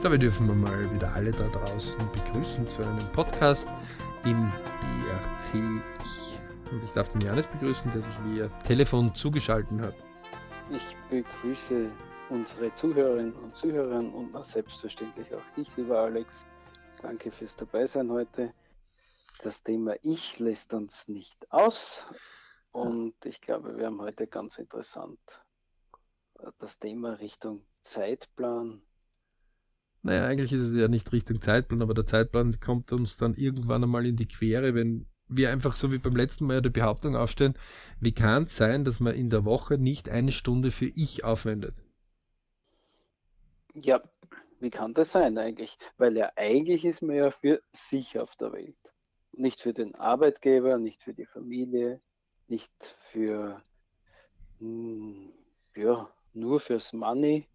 Dabei dürfen wir mal wieder alle da draußen begrüßen zu einem Podcast im BRC. Und ich darf den Janis begrüßen, der sich via Telefon zugeschaltet hat. Ich begrüße unsere Zuhörerinnen und Zuhörer und selbstverständlich auch dich, lieber Alex. Danke fürs Dabeisein heute. Das Thema Ich lässt uns nicht aus. Und ich glaube, wir haben heute ganz interessant äh, das Thema Richtung Zeitplan naja, eigentlich ist es ja nicht Richtung Zeitplan, aber der Zeitplan kommt uns dann irgendwann einmal in die Quere, wenn wir einfach so wie beim letzten Mal die Behauptung aufstellen, wie kann es sein, dass man in der Woche nicht eine Stunde für ich aufwendet? Ja, wie kann das sein eigentlich? Weil ja eigentlich ist man ja für sich auf der Welt. Nicht für den Arbeitgeber, nicht für die Familie, nicht für, hm, ja, nur fürs Money,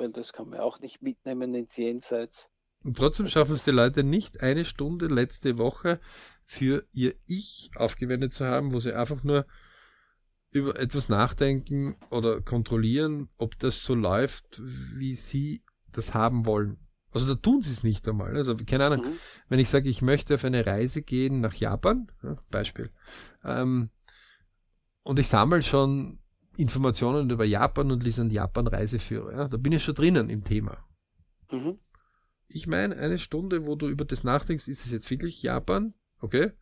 weil das kann man auch nicht mitnehmen ins Jenseits. Und trotzdem schaffen es die Leute nicht, eine Stunde letzte Woche für ihr Ich aufgewendet zu haben, wo sie einfach nur über etwas nachdenken oder kontrollieren, ob das so läuft, wie sie das haben wollen. Also da tun sie es nicht einmal. Also keine Ahnung, mhm. wenn ich sage, ich möchte auf eine Reise gehen nach Japan, ja, Beispiel, ähm, und ich sammle schon Informationen über Japan und lese einen Japan-Reiseführer. Ja? Da bin ich schon drinnen im Thema. Mhm. Ich meine, eine Stunde, wo du über das nachdenkst, ist es jetzt wirklich Japan? Okay,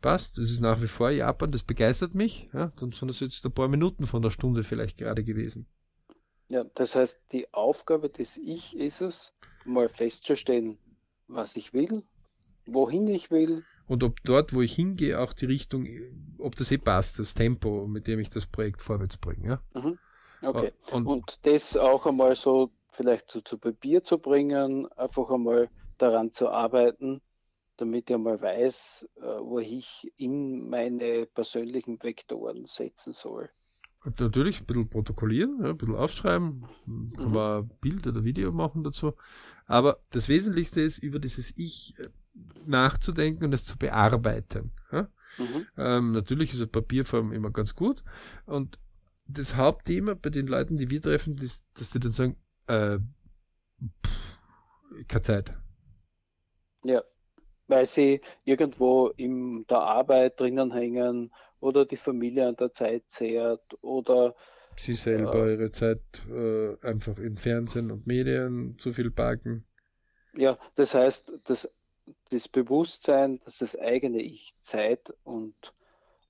passt, das ist nach wie vor Japan, das begeistert mich. Ja? Dann sind das jetzt ein paar Minuten von der Stunde vielleicht gerade gewesen. Ja, das heißt, die Aufgabe des Ich ist es, mal festzustellen, was ich will, wohin ich will, und ob dort, wo ich hingehe, auch die Richtung, ob das eh passt, das Tempo, mit dem ich das Projekt vorwärts bringe. Ja? Mhm. Okay. Und, und, das auch einmal so vielleicht so zu Papier zu bringen, einfach einmal daran zu arbeiten, damit ich einmal weiß, äh, wo ich in meine persönlichen Vektoren setzen soll. Und natürlich ein bisschen protokollieren, ja, ein bisschen aufschreiben, kann mhm. man Bild oder Video machen dazu. Aber das Wesentlichste ist, über dieses Ich äh, nachzudenken und es zu bearbeiten. Ja? Mhm. Ähm, natürlich ist eine Papierform immer ganz gut. Und das Hauptthema bei den Leuten, die wir treffen, ist, dass die dann sagen, äh, pff, keine Zeit. Ja, weil sie irgendwo in der Arbeit drinnen hängen oder die Familie an der Zeit zehrt oder sie selber äh, ihre Zeit äh, einfach in Fernsehen und Medien zu viel parken. Ja, das heißt, das das Bewusstsein, dass das eigene Ich Zeit und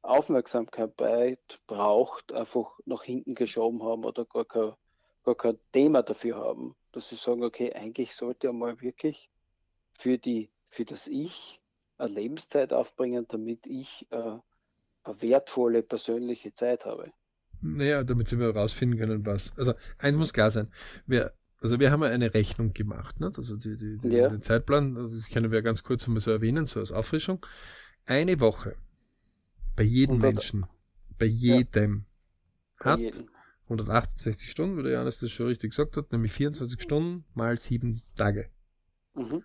Aufmerksamkeit braucht, einfach nach hinten geschoben haben oder gar kein, gar kein Thema dafür haben. Dass sie sagen, okay, eigentlich sollte mal wirklich für, die, für das Ich eine Lebenszeit aufbringen, damit ich äh, eine wertvolle persönliche Zeit habe. Naja, damit sie mal herausfinden können, was. Also, eins muss klar sein. Wer also wir haben ja eine Rechnung gemacht, ne? also die, die, die ja. den Zeitplan, also das können wir ganz kurz einmal so erwähnen, so als Auffrischung. Eine Woche bei jedem Menschen, bei jedem, ja. hat jedem. 168 Stunden, wie der Janis das schon richtig gesagt hat, nämlich 24 Stunden mal sieben Tage. Mhm.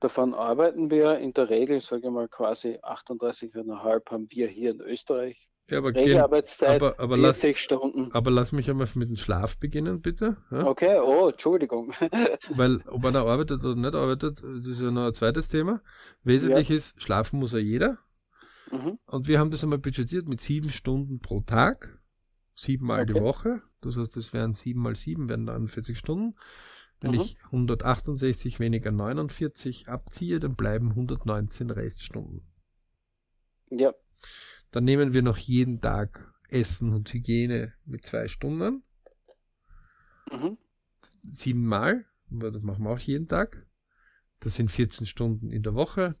Davon arbeiten wir in der Regel, sage ich mal, quasi 38,5 haben wir hier in Österreich ja, aber Regelarbeitszeit aber, aber 40 lass, Stunden. Aber lass mich einmal mit dem Schlaf beginnen, bitte. Ja? Okay, oh, Entschuldigung. Weil, ob einer arbeitet oder nicht arbeitet, das ist ja noch ein zweites Thema. Wesentlich ja. ist, schlafen muss ja jeder. Mhm. Und wir haben das einmal budgetiert mit sieben Stunden pro Tag, siebenmal okay. die Woche. Das heißt, das wären sieben mal sieben, wären dann 40 Stunden. Wenn mhm. ich 168 weniger 49 abziehe, dann bleiben 119 Reststunden. Ja. Dann nehmen wir noch jeden Tag Essen und Hygiene mit zwei Stunden. Mhm. Siebenmal, das machen wir auch jeden Tag. Das sind 14 Stunden in der Woche.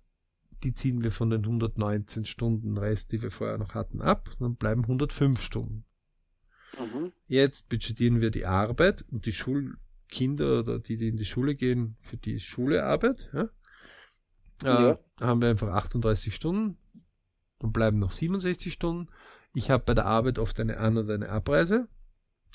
Die ziehen wir von den 119 Stunden Rest, die wir vorher noch hatten, ab. Dann bleiben 105 Stunden. Mhm. Jetzt budgetieren wir die Arbeit und die Schulkinder oder die, die in die Schule gehen, für die ist Schulearbeit. Ja? Ja. Äh, haben wir einfach 38 Stunden. Dann bleiben noch 67 Stunden. Ich habe bei der Arbeit oft eine An- und eine Abreise.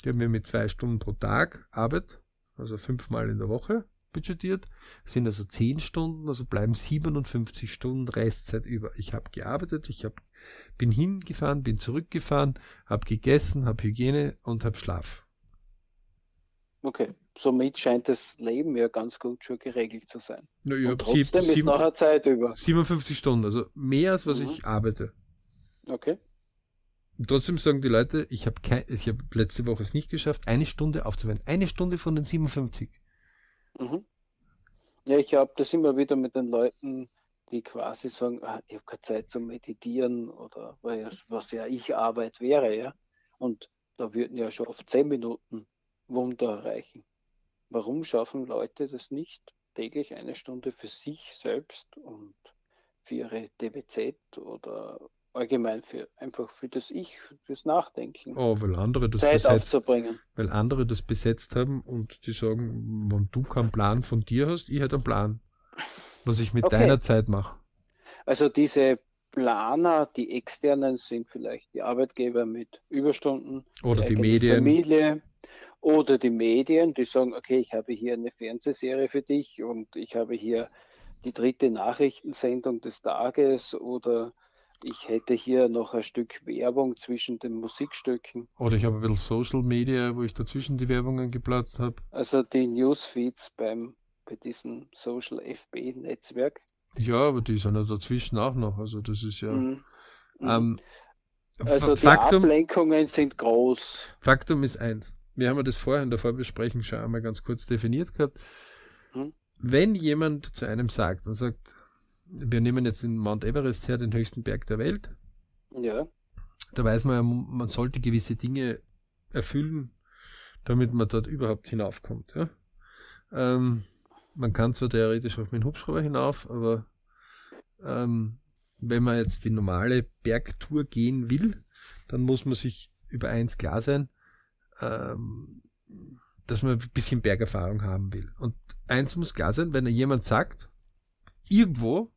Die haben wir mit zwei Stunden pro Tag Arbeit, also fünfmal in der Woche budgetiert. Sind also 10 Stunden, also bleiben 57 Stunden Restzeit über. Ich habe gearbeitet, ich hab, bin hingefahren, bin zurückgefahren, habe gegessen, habe Hygiene und habe Schlaf. Okay. Somit scheint das Leben ja ganz gut schon geregelt zu sein. Ja, ja, Und trotzdem sieb, ist nachher Zeit über. 57 Stunden, also mehr als was mhm. ich arbeite. Okay. Und trotzdem sagen die Leute, ich habe ich habe letzte Woche es nicht geschafft, eine Stunde aufzuwenden. Eine Stunde von den 57. Mhm. Ja, ich habe das immer wieder mit den Leuten, die quasi sagen, ah, ich habe keine Zeit zum Meditieren oder was ja ich Arbeit wäre, ja. Und da würden ja schon auf zehn Minuten Wunder erreichen. Warum schaffen Leute das nicht, täglich eine Stunde für sich selbst und für ihre DBZ oder allgemein für einfach für das Ich, fürs Nachdenken. Oh, weil andere das Zeit besetzt, aufzubringen. Weil andere das besetzt haben und die sagen, wenn du keinen Plan von dir hast, ich hätte einen Plan, was ich mit okay. deiner Zeit mache. Also diese Planer, die externen sind vielleicht die Arbeitgeber mit Überstunden oder die, die Medien. Familie oder die Medien, die sagen, okay, ich habe hier eine Fernsehserie für dich und ich habe hier die dritte Nachrichtensendung des Tages oder ich hätte hier noch ein Stück Werbung zwischen den Musikstücken. Oder ich habe ein bisschen Social Media, wo ich dazwischen die Werbungen geplatzt habe. Also die Newsfeeds beim, bei diesem Social FB-Netzwerk. Ja, aber die sind ja dazwischen auch noch. Also das ist ja. Mhm. mhm. Ähm, also die Faktum, Ablenkungen sind groß. Faktum ist eins. Wir haben ja das vorher in der Vorbesprechung schon einmal ganz kurz definiert gehabt. Mhm. Wenn jemand zu einem sagt und sagt, wir nehmen jetzt den Mount Everest her, den höchsten Berg der Welt. Ja. Da weiß man ja, man sollte gewisse Dinge erfüllen, damit man dort überhaupt hinaufkommt. Ja? Ähm, man kann zwar theoretisch auf mit dem Hubschrauber hinauf, aber ähm, wenn man jetzt die normale Bergtour gehen will, dann muss man sich über eins klar sein, ähm, dass man ein bisschen Bergerfahrung haben will. Und eins muss klar sein, wenn jemand sagt, irgendwo,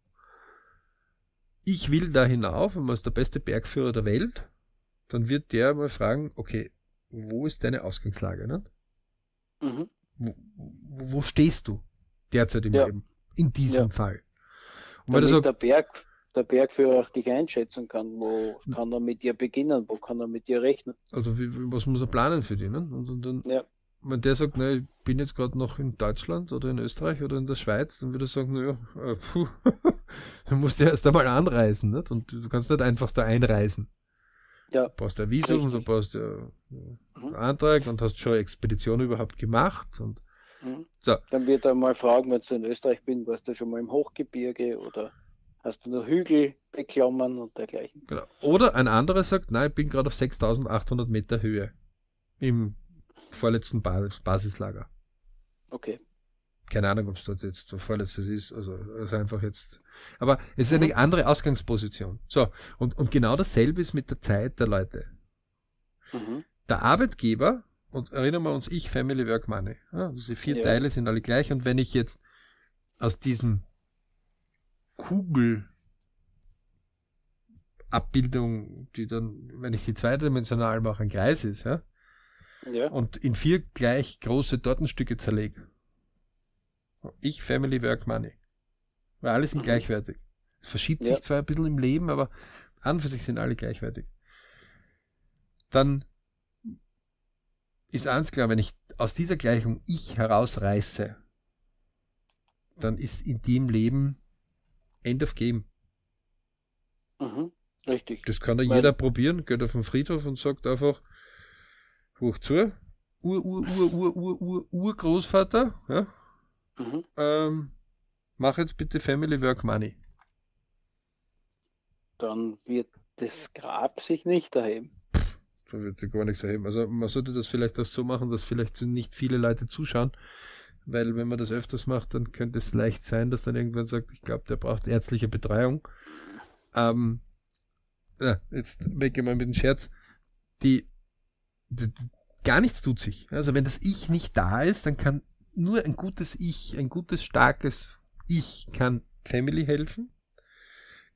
ich will da hinauf und man ist der beste Bergführer der Welt, dann wird der mal fragen, okay, wo ist deine Ausgangslage? Ne? Mhm. Wo, wo, stehst du derzeit im ja. Leben? In diesem ja. Fall. Und Damit der, Berg, der Bergführer auch dich einschätzen kann, wo kann er mit dir beginnen, wo kann er mit dir rechnen. Also wie, was muss er planen für dich? Ne? Und, und dann, ja wenn der sagt, ne, ich bin jetzt gerade noch in Deutschland oder in Österreich oder in der Schweiz, dann würde er sagen, naja, äh, puh, dann musst du erst einmal anreisen, nicht? Und du kannst nicht einfach da einreisen. Ja. Du brauchst ein Visum, richtig. du brauchst ja einen mhm. Antrag und hast schon Expedition überhaupt gemacht und mhm. so. Dann wird er mal fragen, wenn du in Österreich bist, warst du schon mal im Hochgebirge oder hast du nur Hügel beklammern und dergleichen. Genau. Oder ein anderer sagt, nein, ich bin gerade auf 6800 Meter Höhe im vorletzten Bas Basislager. Okay. Keine Ahnung, ob es dort jetzt so vorletztes ist, also, also einfach jetzt. Aber es ist eine mhm. andere Ausgangsposition. So, und, und genau dasselbe ist mit der Zeit der Leute. Mhm. Der Arbeitgeber, und erinnern wir uns, ich, Family, Work, Money. Ja, diese vier ja. Teile sind alle gleich. Und wenn ich jetzt aus diesem Kugel Abbildung, die dann, wenn ich sie zweidimensional mache, ein Kreis ist, ja, ja. und in vier gleich große Tortenstücke zerlege. Ich, Family, Work, Money. Weil alle sind mhm. gleichwertig. Es verschiebt ja. sich zwar ein bisschen im Leben, aber an für sich sind alle gleichwertig. Dann ist eins klar, wenn ich aus dieser Gleichung ich herausreiße, dann ist in dem Leben End of Game. Mhm, richtig. Das kann ja jeder probieren, geht auf den Friedhof und sagt einfach, hoch zu, Ur, Ur, Ur, Ur, Ur, Ur, Urgroßvater, ja, mhm. ähm, mach jetzt bitte Family Work Money. Dann wird das Grab sich nicht erheben. Da wird sich gar nichts erheben. Also man sollte das vielleicht auch so machen, dass vielleicht nicht viele Leute zuschauen, weil wenn man das öfters macht, dann könnte es leicht sein, dass dann irgendwann sagt, ich glaube, der braucht ärztliche Betreuung. Ähm, ja, jetzt weg mal mit dem Scherz. Die gar nichts tut sich. Also wenn das Ich nicht da ist, dann kann nur ein gutes Ich, ein gutes, starkes Ich kann Family helfen,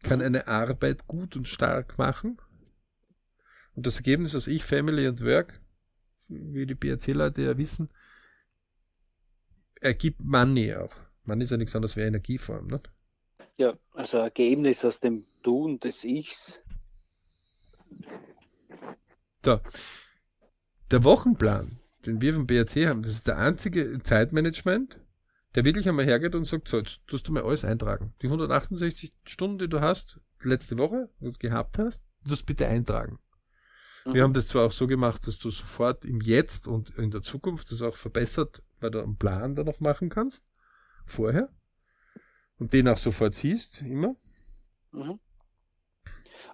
kann eine Arbeit gut und stark machen. Und das Ergebnis aus Ich, Family und Work, wie die BRC-Leute ja wissen, ergibt Money auch. Money ist ja nichts anderes wie Energieform, nicht? Ja, also Ergebnis aus dem Tun des Ichs. So, der Wochenplan den wir vom BRC haben, das ist der einzige Zeitmanagement, der wirklich einmal hergeht und sagt, so, jetzt tust du mal alles eintragen. Die 168 Stunden, die du hast, letzte Woche gehabt hast, du tust bitte eintragen. Mhm. Wir haben das zwar auch so gemacht, dass du sofort im Jetzt und in der Zukunft das auch verbessert, weil du einen Plan da noch machen kannst, vorher, und den auch sofort siehst, immer. Mhm.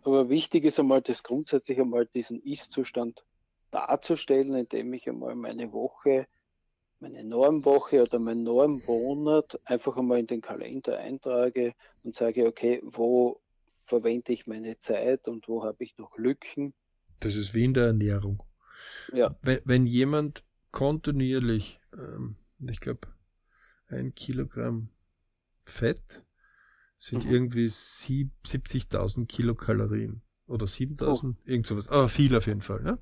Aber wichtig ist einmal, das grundsätzlich einmal diesen Ist-Zustand darzustellen, indem ich einmal meine Woche, meine Normwoche oder meinen Normmonat einfach einmal in den Kalender eintrage und sage, okay, wo verwende ich meine Zeit und wo habe ich noch Lücken. Das ist wie in der Ernährung. Ja. Wenn, wenn jemand kontinuierlich, ähm, ich glaube, ein Kilogramm Fett sind mhm. irgendwie 70.000 Kilokalorien oder 7.000, oh. irgend sowas, aber viel auf jeden Fall. Ne?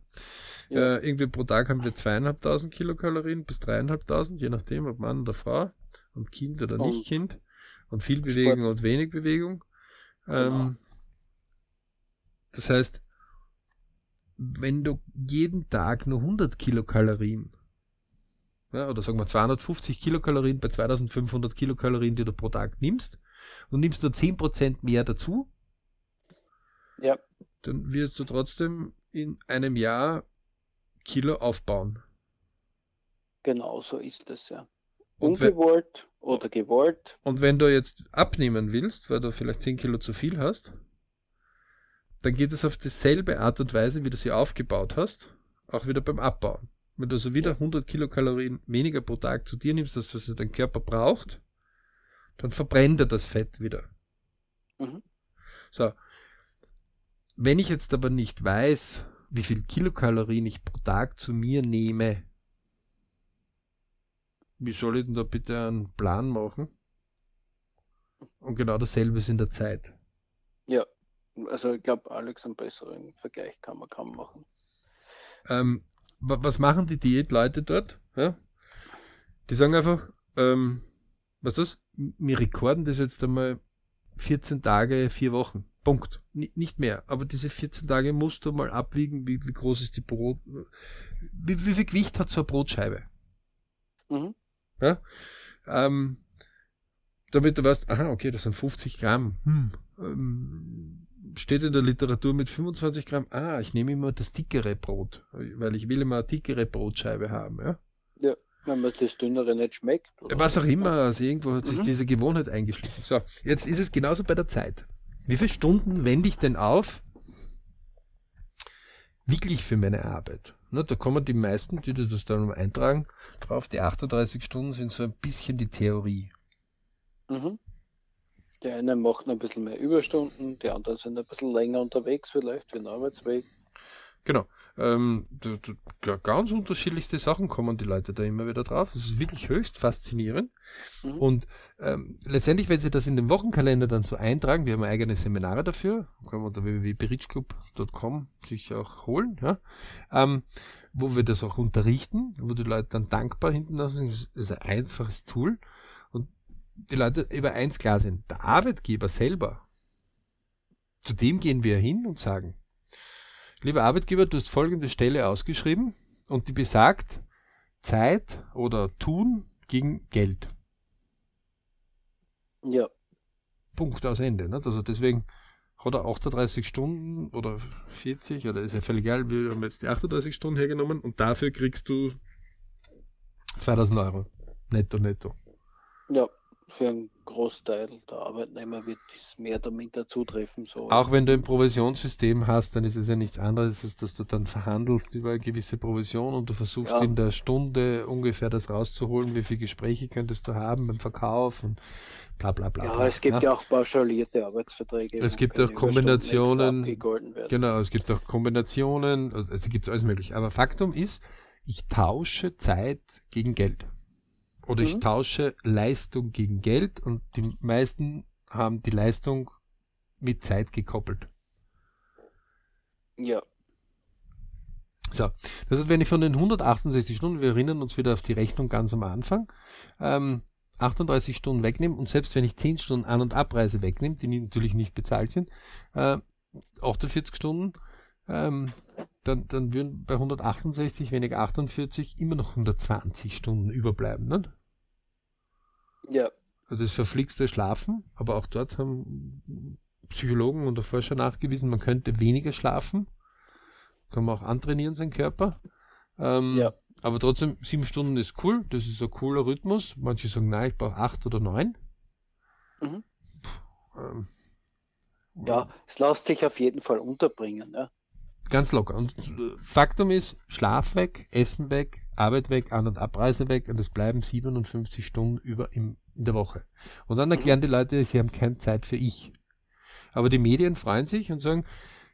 Ja. Äh, irgendwie pro Tag haben wir zweieinhalbtausend Kilokalorien bis dreieinhalbtausend, je nachdem, ob Mann oder Frau und Kind oder und nicht Kind und viel Bewegung Sport. und wenig Bewegung. Ähm, genau. Das heißt, wenn du jeden Tag nur 100 Kilokalorien ja, oder sagen wir 250 Kilokalorien bei 2500 Kilokalorien, die du pro Tag nimmst, und nimmst du 10% mehr dazu, ja. dann wirst du trotzdem in einem Jahr Kilo aufbauen. Genau so ist es ja. Ungewollt wenn, oder gewollt. Und wenn du jetzt abnehmen willst, weil du vielleicht 10 Kilo zu viel hast, dann geht es auf dieselbe Art und Weise, wie du sie aufgebaut hast, auch wieder beim Abbauen. Wenn du also wieder 100 Kilokalorien weniger pro Tag zu dir nimmst, das was dein Körper braucht, dann verbrennt er das Fett wieder. Mhm. So. Wenn ich jetzt aber nicht weiß, wie viel Kilokalorien ich pro Tag zu mir nehme, wie soll ich denn da bitte einen Plan machen? Und genau dasselbe ist in der Zeit. Also ich glaube, Alex, einen besseren Vergleich kann man kaum machen. Ähm, was machen die Diätleute dort? Ja? Die sagen einfach, ähm, was das? Wir rekorden das jetzt einmal 14 Tage, vier Wochen. Punkt. N nicht mehr. Aber diese 14 Tage musst du mal abwiegen, wie, wie groß ist die Brot, wie, wie viel Gewicht hat so eine Brotscheibe? Mhm. Ja? Ähm, damit du weißt, aha, okay, das sind 50 Gramm. Hm. Ähm, steht in der Literatur mit 25 Gramm, ah, ich nehme immer das dickere Brot, weil ich will immer eine dickere Brotscheibe haben. Ja, ja wenn man das dünnere nicht schmeckt. Was auch immer, also irgendwo hat sich mhm. diese Gewohnheit eingeschlichen. So, jetzt ist es genauso bei der Zeit. Wie viele Stunden wende ich denn auf wirklich für meine Arbeit? Na, da kommen die meisten, die das dann eintragen, drauf, die 38 Stunden sind so ein bisschen die Theorie. Mhm. Die einen machen ein bisschen mehr Überstunden, die anderen sind ein bisschen länger unterwegs, vielleicht wie ein Arbeitsweg. Genau. Ähm, ganz unterschiedlichste Sachen kommen die Leute da immer wieder drauf. Das ist wirklich höchst faszinierend. Mhm. Und ähm, letztendlich, wenn sie das in den Wochenkalender dann so eintragen, wir haben eigene Seminare dafür, kann man unter www.berichclub.com sich auch holen, ja, ähm, wo wir das auch unterrichten, wo die Leute dann dankbar hinten lassen. Das ist ein einfaches Tool die Leute über eins klar sind. Der Arbeitgeber selber, zu dem gehen wir hin und sagen, lieber Arbeitgeber, du hast folgende Stelle ausgeschrieben und die besagt Zeit oder Tun gegen Geld. Ja. Punkt aus Ende. Nicht? Also deswegen hat er 38 Stunden oder 40 oder ist ja völlig egal, wir haben jetzt die 38 Stunden hergenommen und dafür kriegst du 2000 Euro. Netto, netto. Ja für einen Großteil der Arbeitnehmer wird es mehr damit dazu treffen. So. Auch wenn du ein Provisionssystem hast, dann ist es ja nichts anderes, als dass du dann verhandelst über eine gewisse Provision und du versuchst ja. in der Stunde ungefähr das rauszuholen, wie viele Gespräche könntest du haben beim Verkauf und bla bla bla. Ja, bla, es gibt ja. ja auch pauschalierte Arbeitsverträge. Es gibt auch Kombinationen. Genau, es gibt auch Kombinationen, also gibt es alles mögliche. Aber Faktum ist, ich tausche Zeit gegen Geld. Oder mhm. ich tausche Leistung gegen Geld und die meisten haben die Leistung mit Zeit gekoppelt. Ja. So, das heißt, wenn ich von den 168 Stunden, wir erinnern uns wieder auf die Rechnung ganz am Anfang, ähm, 38 Stunden wegnehme und selbst wenn ich 10 Stunden An- und Abreise wegnehme, die natürlich nicht bezahlt sind, äh, 48 Stunden, ähm, dann, dann würden bei 168 weniger 48 immer noch 120 Stunden überbleiben, ne? Ja. Also das verflixte Schlafen, aber auch dort haben Psychologen und Forscher nachgewiesen, man könnte weniger schlafen. Kann man auch antrainieren, seinen Körper. Ähm, ja. Aber trotzdem, sieben Stunden ist cool, das ist ein cooler Rhythmus. Manche sagen, nein, ich brauche acht oder neun. Mhm. Puh, ähm, ja, es lässt sich auf jeden Fall unterbringen. Ja. Ganz locker. Und Faktum ist, Schlaf weg, Essen weg, Arbeit weg, An- und Abreise weg und es bleiben 57 Stunden über im, in der Woche. Und dann erklären die Leute, sie haben keine Zeit für ich. Aber die Medien freuen sich und sagen,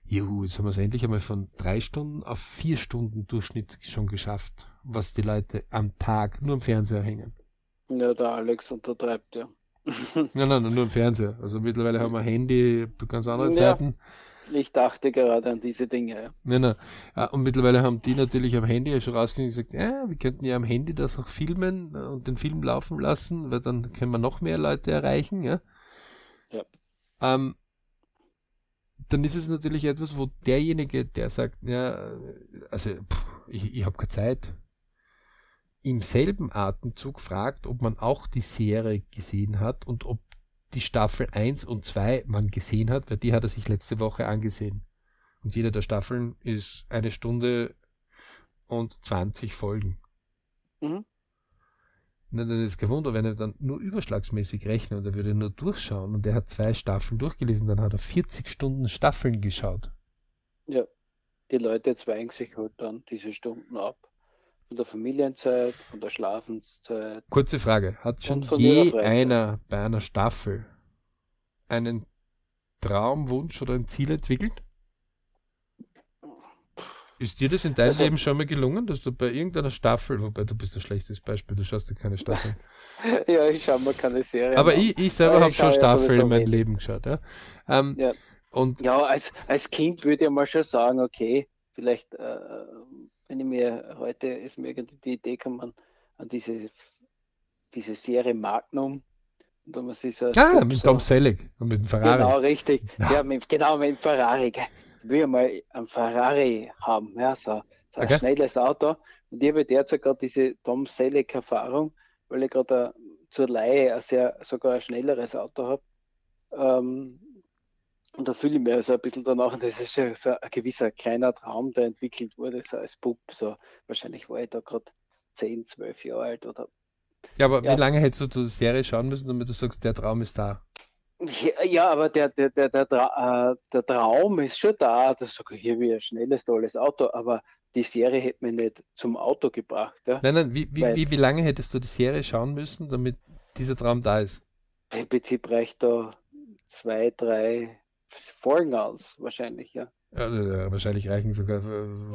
juhu, jetzt haben wir es endlich einmal von drei Stunden auf vier Stunden Durchschnitt schon geschafft, was die Leute am Tag nur im Fernseher hängen. Ja, der Alex untertreibt, ja. nein, nein, nur im Fernseher. Also mittlerweile haben wir Handy, ganz andere Zeiten. Ich dachte gerade an diese Dinge. Ja. Nein, nein. Und mittlerweile haben die natürlich am Handy schon rausgegangen und gesagt, ja, wir könnten ja am Handy das auch filmen und den Film laufen lassen, weil dann können wir noch mehr Leute erreichen. Ja. ja. Ähm, dann ist es natürlich etwas, wo derjenige, der sagt, ja, also pff, ich, ich habe keine Zeit, im selben Atemzug fragt, ob man auch die Serie gesehen hat und ob die Staffel 1 und 2 man gesehen hat, weil die hat er sich letzte Woche angesehen. Und jede der Staffeln ist eine Stunde und 20 Folgen. Mhm. Na, dann ist kein Wunder, wenn er dann nur überschlagsmäßig rechnet und er würde nur durchschauen und er hat zwei Staffeln durchgelesen, dann hat er 40 Stunden Staffeln geschaut. Ja, die Leute zweigen sich halt dann diese Stunden ab. Von der Familienzeit, von der Schlafenszeit. Kurze Frage, hat schon je einer bei einer Staffel einen Traumwunsch oder ein Ziel entwickelt? Ist dir das in deinem also, Leben schon mal gelungen, dass du bei irgendeiner Staffel, wobei du bist ein schlechtes Beispiel, du schaust dir keine Staffeln. ja, ich schaue mir keine Serie. Aber ich, ich selber habe schon Staffeln in meinem Leben geschaut. Ja, ähm, ja. Und ja als, als Kind würde ich mal schon sagen, okay, vielleicht, äh, wenn ich mir heute ist mir irgendwie die Idee gekommen an diese, diese Serie Magnum, wenn man sich so ah, mit so, Tom Selleck und mit dem Ferrari. Genau, richtig. Ja, mit, genau, mit dem Ferrari will mal einen Ferrari haben, ja, so, so ein okay. schnelles Auto. Und ich habe derzeit gerade diese Tom Selleck-Erfahrung, weil ich gerade zur Leihe ein sehr, sogar ein schnelleres Auto habe. Ähm, und da fühle ich mich also ein bisschen danach, und das ist schon so ein gewisser kleiner Traum, der entwickelt wurde, so als Bub. So, wahrscheinlich war ich da gerade 10, 12 Jahre alt oder. Ja, aber ja. wie lange hättest du die Serie schauen müssen, damit du sagst, der Traum ist da? Ja, aber der, der, der, der, äh, der Traum ist schon da, das ich hier wie ein schnelles, tolles Auto, aber die Serie hätte mich nicht zum Auto gebracht. Ja? Nein, nein, wie, wie, wie, wie lange hättest du die Serie schauen müssen, damit dieser Traum da ist? Im Prinzip reicht da zwei, drei Folgen aus, wahrscheinlich, ja. Ja, wahrscheinlich reichen sogar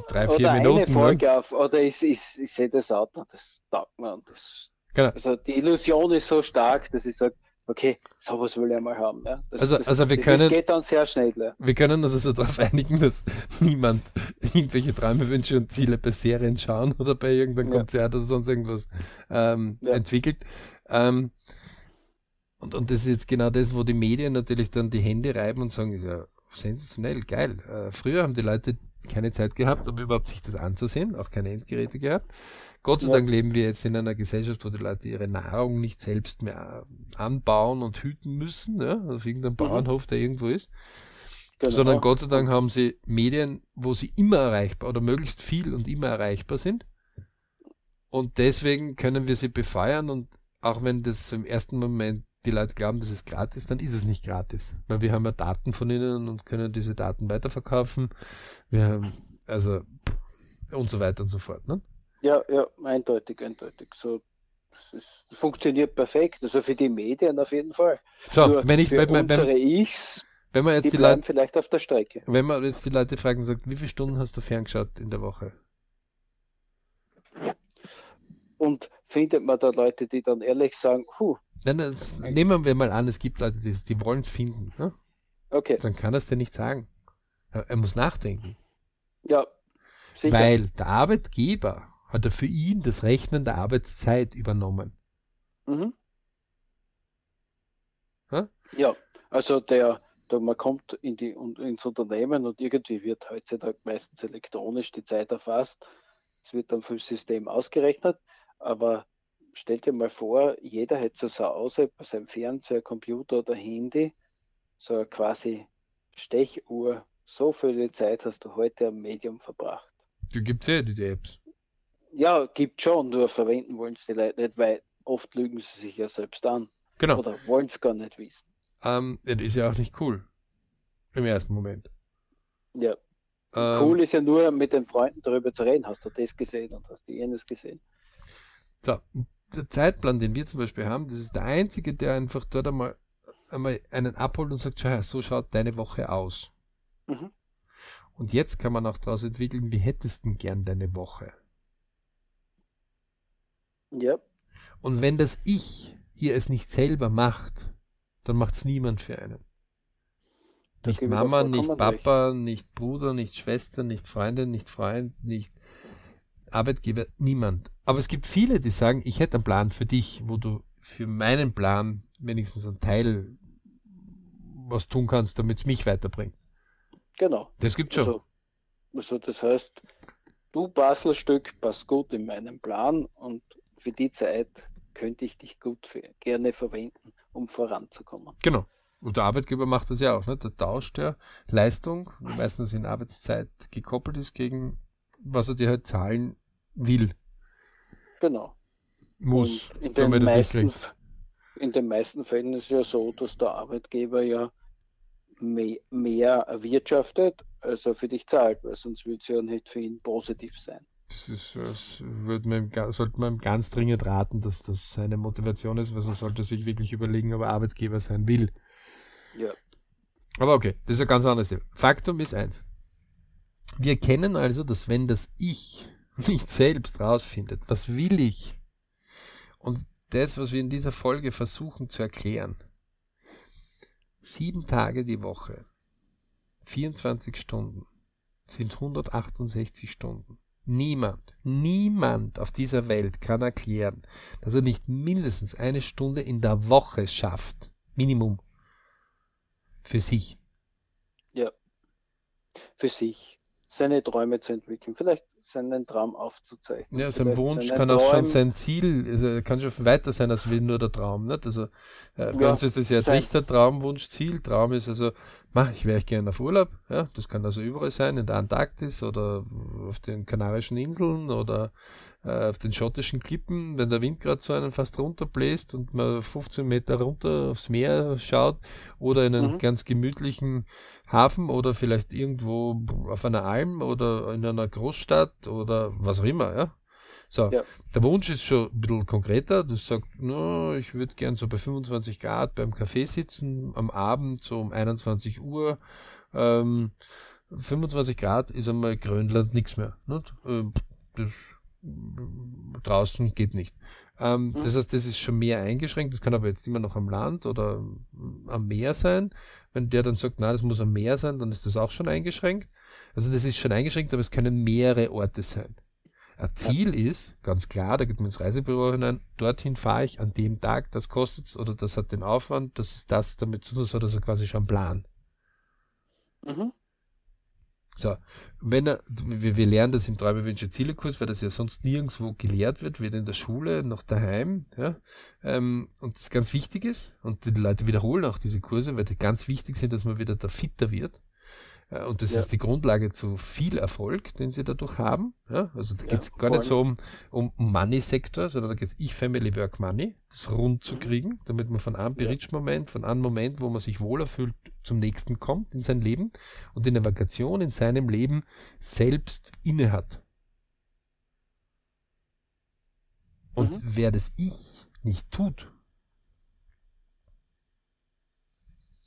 drei, vier oder Minuten. Eine ne? Folge ne? auf, oder ich, ich, ich sehe das Auto, das taugt mir. Das, genau. Also die Illusion ist so stark, dass ich sage, okay, sowas will ich mal haben. Ja. Das, also, das, also wir das können, geht dann sehr schnell. Ja. Wir können uns also darauf einigen, dass niemand irgendwelche Träume, Wünsche und Ziele bei Serien schauen oder bei irgendeinem ja. Konzert oder sonst irgendwas ähm, ja. entwickelt. Ähm, und, und das ist jetzt genau das, wo die Medien natürlich dann die Hände reiben und sagen, ja, sensationell, geil. Äh, früher haben die Leute keine Zeit gehabt, um überhaupt sich das anzusehen, auch keine Endgeräte gehabt. Gott sei ja. Dank leben wir jetzt in einer Gesellschaft, wo die Leute ihre Nahrung nicht selbst mehr anbauen und hüten müssen, ja, auf irgendeinem mhm. Bauernhof, der irgendwo ist. Genau. Sondern Gott sei Dank haben sie Medien, wo sie immer erreichbar oder möglichst viel und immer erreichbar sind. Und deswegen können wir sie befeuern und auch wenn das im ersten Moment die Leute glauben, das ist gratis, dann ist es nicht gratis. Weil wir haben ja Daten von ihnen und können diese Daten weiterverkaufen. Wir haben, also, und so weiter und so fort. Ne? Ja, ja, eindeutig, eindeutig. So, das, ist, funktioniert perfekt. Also für die Medien auf jeden Fall. So, Nur wenn ich, für wenn, unsere wenn, Ichs, wenn man jetzt die, die Leute vielleicht auf der Strecke. Wenn man jetzt die Leute fragen sagt, wie viele Stunden hast du ferngeschaut in der Woche? Und findet man da Leute, die dann ehrlich sagen, huh. Nein, das, nehmen wir mal an, es gibt Leute, die, die wollen es finden. Ne? Okay. Dann kann er es dir nicht sagen. Er, er muss nachdenken. Ja, sicher. Weil der Arbeitgeber hat er für ihn das Rechnen der Arbeitszeit übernommen. Mhm. Ha? Ja, also der, da man kommt in die, ins Unternehmen und irgendwie wird heutzutage meistens elektronisch die Zeit erfasst. Es wird dann vom System ausgerechnet, aber stell dir mal vor, jeder hätte so zu Hause bei seinem Fernseher, Computer oder Handy so eine quasi Stechuhr. So viel Zeit hast du heute am Medium verbracht. Du gibt ja diese Apps. Ja, gibt schon, nur verwenden wollen es die Leute nicht, weil oft lügen sie sich ja selbst an. Genau. Oder wollen es gar nicht wissen. Ähm, das ist ja auch nicht cool. Im ersten Moment. Ja. Ähm, cool ist ja nur, mit den Freunden darüber zu reden. Hast du das gesehen und hast du jenes gesehen? So, der Zeitplan, den wir zum Beispiel haben, das ist der einzige, der einfach dort einmal, einmal einen abholt und sagt, schau her, so schaut deine Woche aus. Mhm. Und jetzt kann man auch daraus entwickeln, wie hättest du gern deine Woche? Ja. Und wenn das Ich hier es nicht selber macht, dann macht es niemand für einen. Da nicht Mama, nicht Papa, recht. nicht Bruder, nicht Schwester, nicht Freundin, nicht Freund, nicht Arbeitgeber, niemand. Aber es gibt viele, die sagen, ich hätte einen Plan für dich, wo du für meinen Plan wenigstens einen Teil was tun kannst, damit es mich weiterbringt. Genau. Das gibt schon. Also, also das heißt, du Baselstück passt gut in meinen Plan und für die Zeit könnte ich dich gut für, gerne verwenden, um voranzukommen. Genau. Und der Arbeitgeber macht das ja auch. Ne? Der tauscht ja Leistung, meistens in Arbeitszeit gekoppelt ist, gegen was er dir halt zahlen will. Genau. Muss. in den, meisten, in den meisten Fällen ist es ja so, dass der Arbeitgeber ja mehr, mehr erwirtschaftet, als er für dich zahlt, weil sonst würde es ja nicht für ihn positiv sein. Das ist, das man, sollte man ganz dringend raten, dass das seine Motivation ist, weil sonst sollte er sich wirklich überlegen, ob er Arbeitgeber sein will. Ja. Aber okay, das ist ein ganz anderes Thema. Faktum ist eins. Wir erkennen also, dass wenn das Ich nicht selbst rausfindet, was will ich, und das, was wir in dieser Folge versuchen zu erklären, sieben Tage die Woche, 24 Stunden, sind 168 Stunden. Niemand, niemand auf dieser Welt kann erklären, dass er nicht mindestens eine Stunde in der Woche schafft. Minimum. Für sich. Ja. Für sich. Seine Träume zu entwickeln. Vielleicht seinen Traum aufzuzeichnen. Ja, sein Wunsch kann auch schon sein Ziel, also kann schon weiter sein als will nur der Traum. Nicht? Also äh, bei ja, uns ist das ja Trichter, Traum, Wunsch, Ziel. Traum ist also, mach, ich wäre gerne auf Urlaub. Ja, das kann also überall sein, in der Antarktis oder auf den Kanarischen Inseln oder äh, auf den schottischen Klippen, wenn der Wind gerade so einen fast runterbläst und man 15 Meter runter aufs Meer schaut oder in einen mhm. ganz gemütlichen Hafen oder vielleicht irgendwo auf einer Alm oder in einer Großstadt oder was auch immer, ja. So, ja. der Wunsch ist schon ein bisschen konkreter. Du sagst, no, ich würde gern so bei 25 Grad beim Café sitzen, am Abend so um 21 Uhr. Ähm, 25 Grad ist einmal Grönland nichts mehr. Ähm, das draußen geht nicht. Ähm, mhm. Das heißt, das ist schon mehr eingeschränkt. Das kann aber jetzt immer noch am Land oder am Meer sein. Wenn der dann sagt, na, das muss am Meer sein, dann ist das auch schon eingeschränkt. Also das ist schon eingeschränkt, aber es können mehrere Orte sein. Ein Ziel ja. ist, ganz klar, da geht man ins Reisebüro hinein, dorthin fahre ich an dem Tag, das kostet oder das hat den Aufwand, das ist das damit zu tun, so dass er quasi schon Plan. Mhm. So, wenn er, wir, wir lernen das im Träume, Ziele-Kurs, weil das ja sonst nirgendwo gelehrt wird, weder in der Schule noch daheim, ja, ähm, und das ganz wichtig ist, und die Leute wiederholen auch diese Kurse, weil die ganz wichtig sind, dass man wieder da fitter wird, und das ja. ist die Grundlage zu viel Erfolg, den sie dadurch haben. Ja, also da geht es ja, gar nicht so um, um Money-Sektor, sondern da geht es ich Family Work Money, das rund zu mhm. kriegen, damit man von einem Berich-Moment, von einem Moment, wo man sich wohler fühlt, zum nächsten kommt in sein Leben und die Navigation in seinem Leben selbst innehat. Und mhm. wer das Ich nicht tut,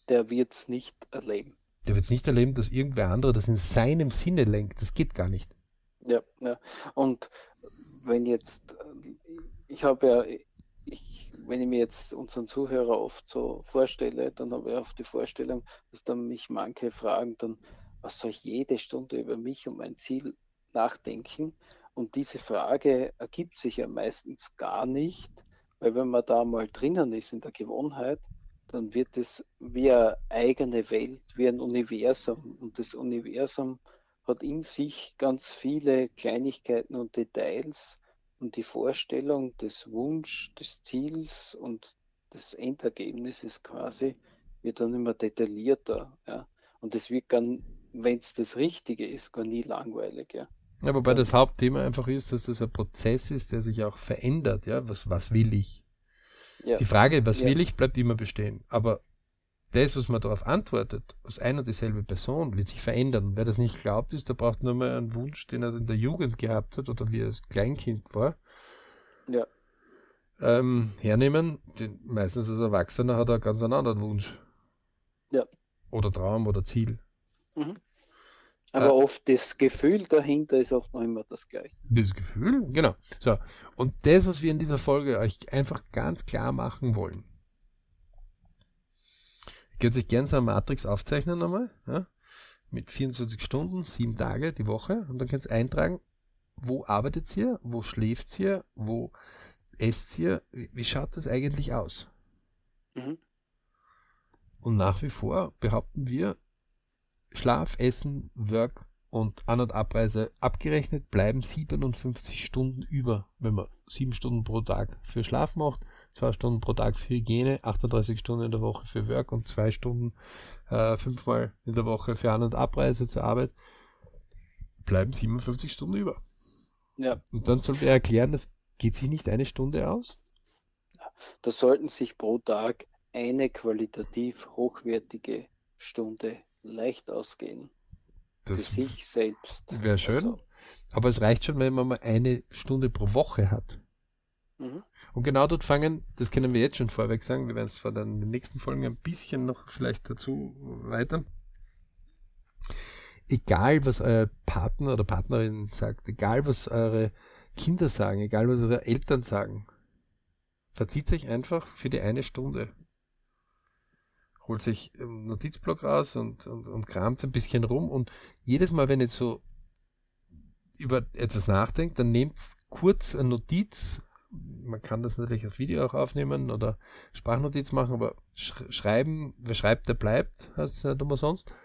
der wird es nicht erleben. Der wird es nicht erleben, dass irgendwer andere das in seinem Sinne lenkt. Das geht gar nicht. Ja, ja. Und wenn jetzt, ich habe ja, ich, wenn ich mir jetzt unseren Zuhörer oft so vorstelle, dann habe ich oft die Vorstellung, dass dann mich manche fragen dann, was soll ich jede Stunde über mich und mein Ziel nachdenken? Und diese Frage ergibt sich ja meistens gar nicht, weil wenn man da mal drinnen ist in der Gewohnheit, dann wird es wie eine eigene Welt, wie ein Universum. Und das Universum hat in sich ganz viele Kleinigkeiten und Details und die Vorstellung des Wunsch, des Ziels und des Endergebnisses quasi wird dann immer detaillierter. Ja. Und es wird dann, wenn es das Richtige ist, gar nie langweilig. Ja. Ja, wobei das Hauptthema einfach ist, dass das ein Prozess ist, der sich auch verändert. Ja, was, was will ich? Ja. Die Frage, was ja. will ich, bleibt immer bestehen. Aber das, was man darauf antwortet, aus einer und dieselbe Person, wird sich verändern. Wer das nicht glaubt, ist, der braucht nur mal einen Wunsch, den er in der Jugend gehabt hat oder wie er als Kleinkind war. Ja. Ähm, hernehmen. Den, meistens als Erwachsener hat er ganz einen anderen Wunsch. Ja. Oder Traum oder Ziel. Mhm. Aber äh, oft das Gefühl dahinter ist oft noch immer das gleiche. Das Gefühl, genau. So. Und das, was wir in dieser Folge euch einfach ganz klar machen wollen. Ihr könnt sich gerne so eine Matrix aufzeichnen nochmal, ja? mit 24 Stunden, sieben Tage die Woche und dann könnt ihr eintragen, wo arbeitet ihr, wo schläft ihr, wo esst ihr, wie, wie schaut das eigentlich aus? Mhm. Und nach wie vor behaupten wir, Schlaf, Essen, Work und An- und Abreise abgerechnet bleiben 57 Stunden über, wenn man 7 Stunden pro Tag für Schlaf macht, 2 Stunden pro Tag für Hygiene, 38 Stunden in der Woche für Work und 2 Stunden äh, fünfmal in der Woche für An- und Abreise zur Arbeit, bleiben 57 Stunden über. Ja. Und dann soll wir erklären, das geht sich nicht eine Stunde aus? Da sollten sich pro Tag eine qualitativ hochwertige Stunde leicht ausgehen. Das für sich selbst. Wäre schön. Also. Aber es reicht schon, wenn man mal eine Stunde pro Woche hat. Mhm. Und genau dort fangen, das können wir jetzt schon vorweg sagen, wir werden es vor den nächsten Folgen ein bisschen noch vielleicht dazu weiter. Egal, was euer Partner oder Partnerin sagt, egal, was eure Kinder sagen, egal, was eure Eltern sagen, verzieht euch einfach für die eine Stunde holt sich einen Notizblock raus und, und, und kramt ein bisschen rum und jedes Mal, wenn ihr so über etwas nachdenkt, dann nehmt kurz eine Notiz. Man kann das natürlich auf Video auch aufnehmen oder Sprachnotiz machen, aber sch schreiben, wer schreibt, der bleibt, heißt es nicht immer sonst.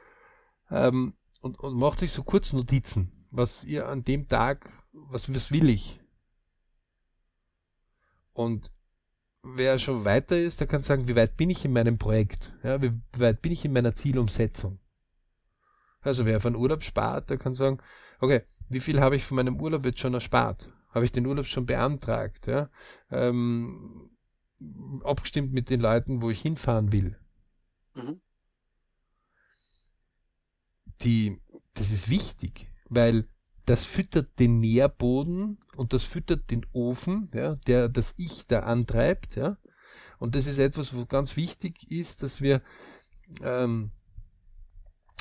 Ähm, und, und macht sich so kurz Notizen, was ihr an dem Tag, was, was will ich? Und wer schon weiter ist, der kann sagen, wie weit bin ich in meinem Projekt? Ja, wie weit bin ich in meiner Zielumsetzung? Also wer von Urlaub spart, der kann sagen, okay, wie viel habe ich von meinem Urlaub jetzt schon erspart? Habe ich den Urlaub schon beantragt? Ja? Ähm, abgestimmt mit den Leuten, wo ich hinfahren will. Mhm. Die, das ist wichtig, weil das füttert den Nährboden und das füttert den Ofen, ja, der das Ich da antreibt, ja. Und das ist etwas, wo ganz wichtig ist, dass wir, ähm,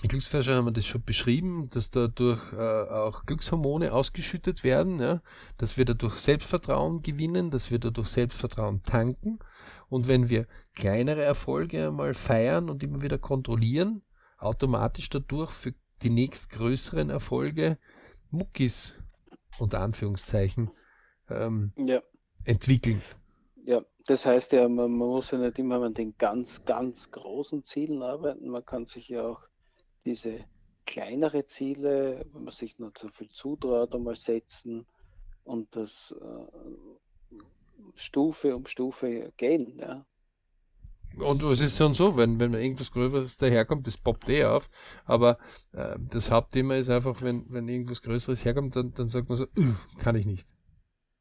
Glücksforscher haben das schon beschrieben, dass dadurch äh, auch Glückshormone ausgeschüttet werden, ja, dass wir dadurch Selbstvertrauen gewinnen, dass wir dadurch Selbstvertrauen tanken. Und wenn wir kleinere Erfolge einmal feiern und immer wieder kontrollieren, automatisch dadurch für die nächstgrößeren Erfolge Muckis unter Anführungszeichen ähm, ja. entwickeln. Ja, das heißt ja, man, man, muss ja nicht immer an den ganz, ganz großen Zielen arbeiten. Man kann sich ja auch diese kleinere Ziele, wenn man sich nicht so viel zutraut, einmal setzen und das äh, Stufe um Stufe gehen. Ja. Und es ist schon so, wenn, wenn irgendwas Größeres daherkommt, das poppt eh auf. Aber äh, das Hauptthema ist einfach, wenn, wenn irgendwas Größeres herkommt, dann, dann sagt man so, kann ich nicht.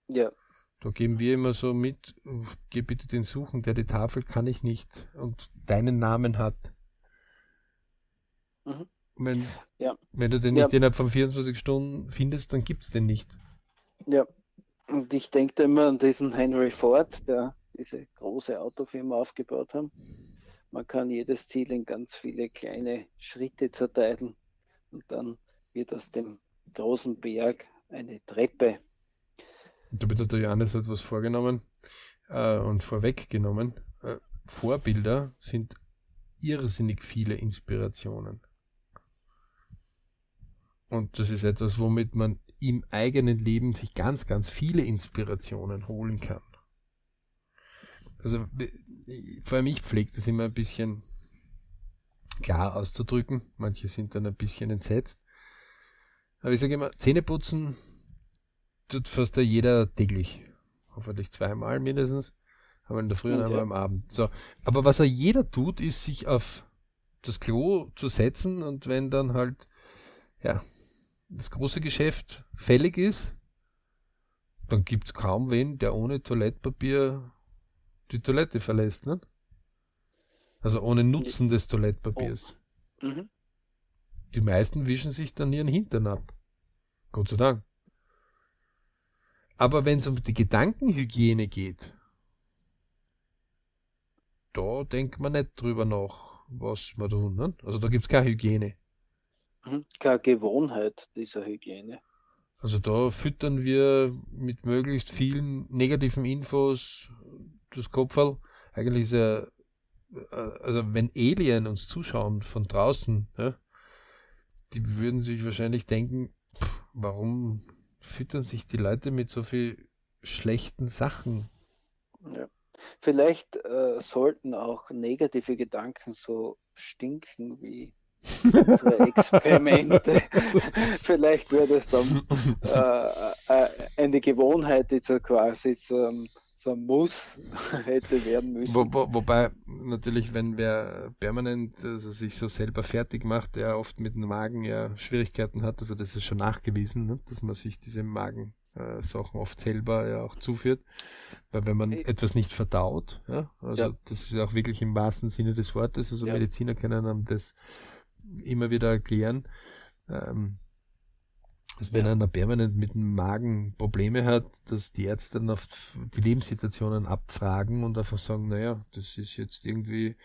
Ja. Da geben wir immer so mit, geh bitte den suchen, der die Tafel kann ich nicht und deinen Namen hat. Mhm. Wenn, ja. wenn du den nicht ja. innerhalb von 24 Stunden findest, dann gibt es den nicht. Ja, und ich denke immer an diesen Henry Ford, der diese große Autofirma aufgebaut haben. Man kann jedes Ziel in ganz viele kleine Schritte zerteilen und dann wird aus dem großen Berg eine Treppe. Damit hat der Johannes etwas vorgenommen äh, und vorweggenommen. Äh, Vorbilder sind irrsinnig viele Inspirationen. Und das ist etwas, womit man im eigenen Leben sich ganz, ganz viele Inspirationen holen kann. Also vor allem ich pflege das immer ein bisschen klar auszudrücken. Manche sind dann ein bisschen entsetzt. Aber ich sage immer, Zähneputzen tut fast jeder täglich. Hoffentlich zweimal mindestens. Aber in der Früh und einmal am Abend. So. Aber was er jeder tut, ist sich auf das Klo zu setzen und wenn dann halt, ja, das große Geschäft fällig ist, dann gibt es kaum wen, der ohne Toilettpapier die Toilette verlässt, ne? Also ohne Nutzen des Toilettpapiers. Oh. Mhm. Die meisten wischen sich dann ihren Hintern ab. Gott sei Dank. Aber wenn es um die Gedankenhygiene geht, da denkt man nicht drüber nach, was man tun. Ne? Also da gibt es keine Hygiene. Mhm. Keine Gewohnheit dieser Hygiene. Also da füttern wir mit möglichst vielen negativen Infos das Kopfball. Eigentlich ist ja, äh, also wenn Alien uns zuschauen von draußen, ja, die würden sich wahrscheinlich denken, pff, warum füttern sich die Leute mit so viel schlechten Sachen? Ja. Vielleicht äh, sollten auch negative Gedanken so stinken wie unsere Experimente. Vielleicht wäre das dann äh, äh, eine Gewohnheit, die so quasi so, so Muss hätte werden müssen. Wo, wo, wobei natürlich, wenn wer permanent also sich so selber fertig macht, der oft mit dem Magen ja Schwierigkeiten hat, also das ist schon nachgewiesen, ne, dass man sich diese Magen äh, Sachen oft selber ja auch zuführt. Weil wenn man hey. etwas nicht verdaut, ja, also ja. das ist ja auch wirklich im wahrsten Sinne des Wortes, also ja. Mediziner können einem das immer wieder erklären, ähm, dass wenn ja. einer permanent mit dem Magen Probleme hat, dass die Ärzte dann auf die Lebenssituationen abfragen und einfach sagen, naja, das ist jetzt irgendwie,